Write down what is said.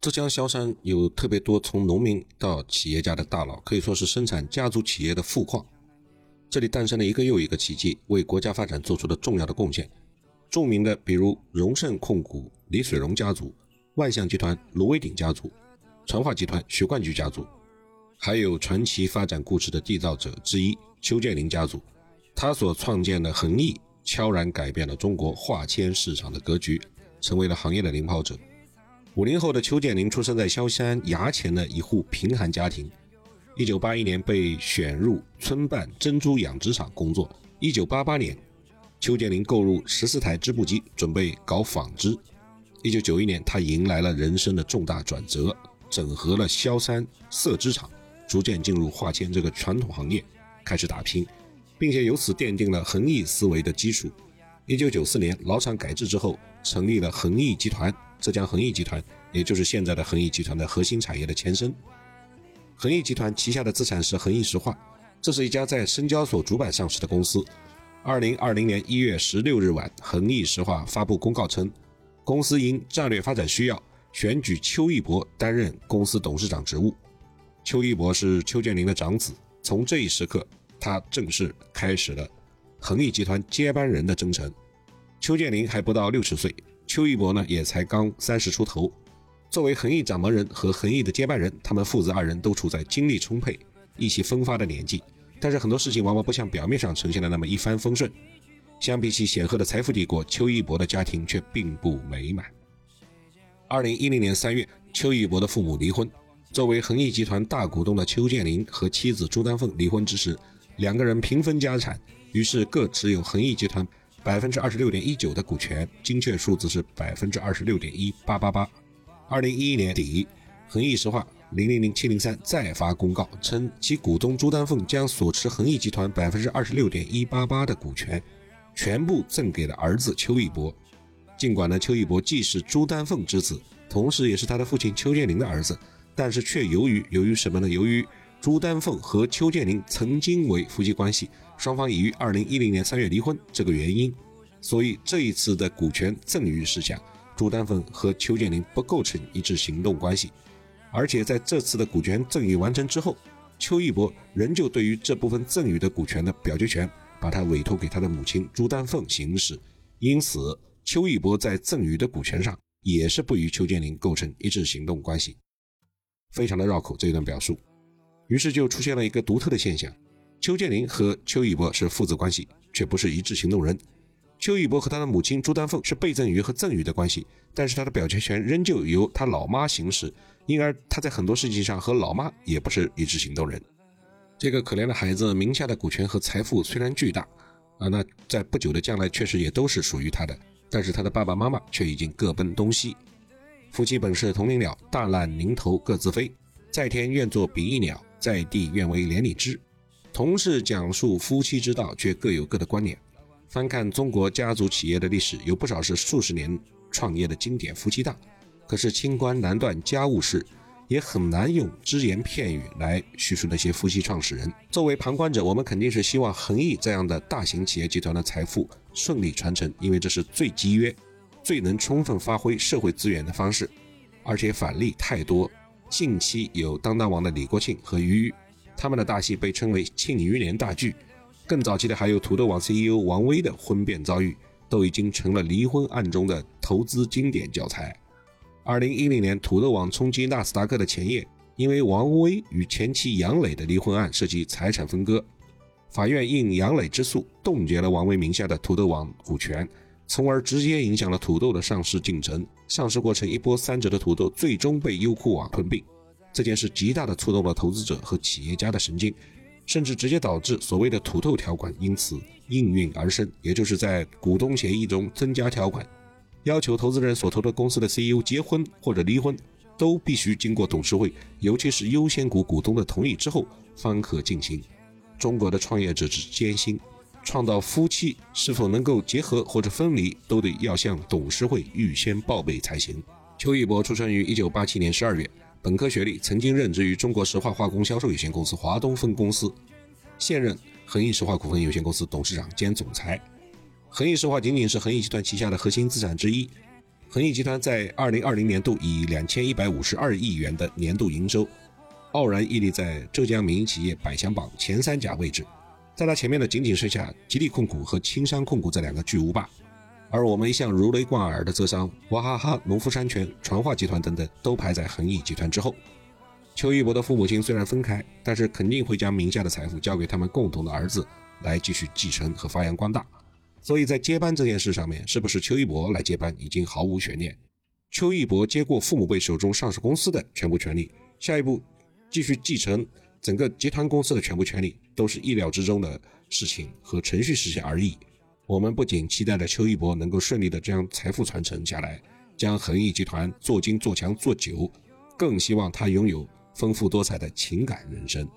浙江萧山有特别多从农民到企业家的大佬，可以说是生产家族企业的富矿。这里诞生了一个又一个奇迹，为国家发展做出了重要的贡献。著名的，比如荣盛控股李水荣家族、万象集团卢伟鼎家族、传化集团徐冠巨家族，还有传奇发展故事的缔造者之一邱建林家族。他所创建的恒毅，悄然改变了中国化纤市场的格局，成为了行业的领跑者。五零后的邱建林出生在萧山衙前的一户贫寒家庭。一九八一年被选入村办珍珠养殖场工作。一九八八年，邱建林购入十四台织布机，准备搞纺织。一九九一年，他迎来了人生的重大转折，整合了萧山色织厂，逐渐进入化纤这个传统行业，开始打拼，并且由此奠定了恒益思维的基础。一九九四年，老厂改制之后，成立了恒益集团。浙江恒益集团，也就是现在的恒益集团的核心产业的前身。恒益集团旗下的资产是恒益石化，这是一家在深交所主板上市的公司。二零二零年一月十六日晚，恒益石化发布公告称，公司因战略发展需要，选举邱义博担任公司董事长职务。邱义博是邱建林的长子，从这一时刻，他正式开始了恒益集团接班人的征程。邱建林还不到六十岁。邱一博呢，也才刚三十出头。作为恒毅掌门人和恒毅的接班人，他们父子二人都处在精力充沛、意气风发的年纪。但是很多事情往往不像表面上呈现的那么一帆风顺。相比起显赫的财富帝国，邱一博的家庭却并不美满。二零一零年三月，邱一博的父母离婚。作为恒毅集团大股东的邱建林和妻子朱丹凤离婚之时，两个人平分家产，于是各持有恒毅集团。百分之二十六点一九的股权，精确数字是百分之二十六点一八八八。二零一一年底，恒益石化零零零七零三再发公告称，其股东朱丹凤将所持恒益集团百分之二十六点一八八的股权全部赠给了儿子邱义博。尽管呢，邱义博既是朱丹凤之子，同时也是他的父亲邱建林的儿子，但是却由于由于什么呢？由于朱丹凤和邱建林曾经为夫妻关系，双方已于二零一零年三月离婚。这个原因，所以这一次的股权赠与事项，朱丹凤和邱建林不构成一致行动关系。而且在这次的股权赠与完成之后，邱义博仍旧对于这部分赠与的股权的表决权，把它委托给他的母亲朱丹凤行使。因此，邱义博在赠与的股权上也是不与邱建林构成一致行动关系。非常的绕口这一段表述。于是就出现了一个独特的现象：邱建林和邱义博是父子关系，却不是一致行动人；邱义博和他的母亲朱丹凤是被赠与和赠与的关系，但是他的表决权仍旧由他老妈行使，因而他在很多事情上和老妈也不是一致行动人。这个可怜的孩子名下的股权和财富虽然巨大，啊，那在不久的将来确实也都是属于他的，但是他的爸爸妈妈却已经各奔东西。夫妻本是同林鸟，大难临头各自飞，在天愿作比翼鸟。在地愿为连理枝，同是讲述夫妻之道，却各有各的观点。翻看中国家族企业的历史，有不少是数十年创业的经典夫妻档。可是清官难断家务事，也很难用只言片语来叙述那些夫妻创始人。作为旁观者，我们肯定是希望恒毅这样的大型企业集团的财富顺利传承，因为这是最集约、最能充分发挥社会资源的方式，而且返利太多。近期有当当网的李国庆和俞渝，他们的大戏被称为“庆余年大剧”。更早期的还有土豆网 CEO 王威的婚变遭遇，都已经成了离婚案中的投资经典教材。二零一零年，土豆网冲击纳斯达克的前夜，因为王威与前妻杨磊的离婚案涉及财产分割，法院应杨磊之诉，冻结了王威名下的土豆网股权。从而直接影响了土豆的上市进程。上市过程一波三折的土豆，最终被优酷网吞并。这件事极大的触动了投资者和企业家的神经，甚至直接导致所谓的“土豆条款”因此应运而生。也就是在股东协议中增加条款，要求投资人所投的公司的 CEO 结婚或者离婚，都必须经过董事会，尤其是优先股股东的同意之后方可进行。中国的创业者之艰辛。创造夫妻是否能够结合或者分离，都得要向董事会预先报备才行。邱一博出生于一九八七年十二月，本科学历，曾经任职于中国石化化工销售有限公司华东分公司，现任恒益石化股份有限公司董事长兼总裁。恒益石化仅仅是恒益集团旗下的核心资产之一。恒益集团在2020年度以2152亿元的年度营收，傲然屹立在浙江民营企业百强榜前三甲位置，在他前面的仅仅剩下吉利控股和青山控股这两个巨无霸。而我们一向如雷贯耳的浙商娃哈哈、农夫山泉、传化集团等等，都排在恒益集团之后。邱一博的父母亲虽然分开，但是肯定会将名下的财富交给他们共同的儿子来继续继承和发扬光大。所以在接班这件事上面，是不是邱一博来接班已经毫无悬念。邱一博接过父母辈手中上市公司的全部权利，下一步继续继承整个集团公司的全部权利，都是意料之中的事情和程序实现而已。我们不仅期待着邱一博能够顺利的将财富传承下来，将恒益集团做精做强做久，更希望他拥有丰富多彩的情感人生。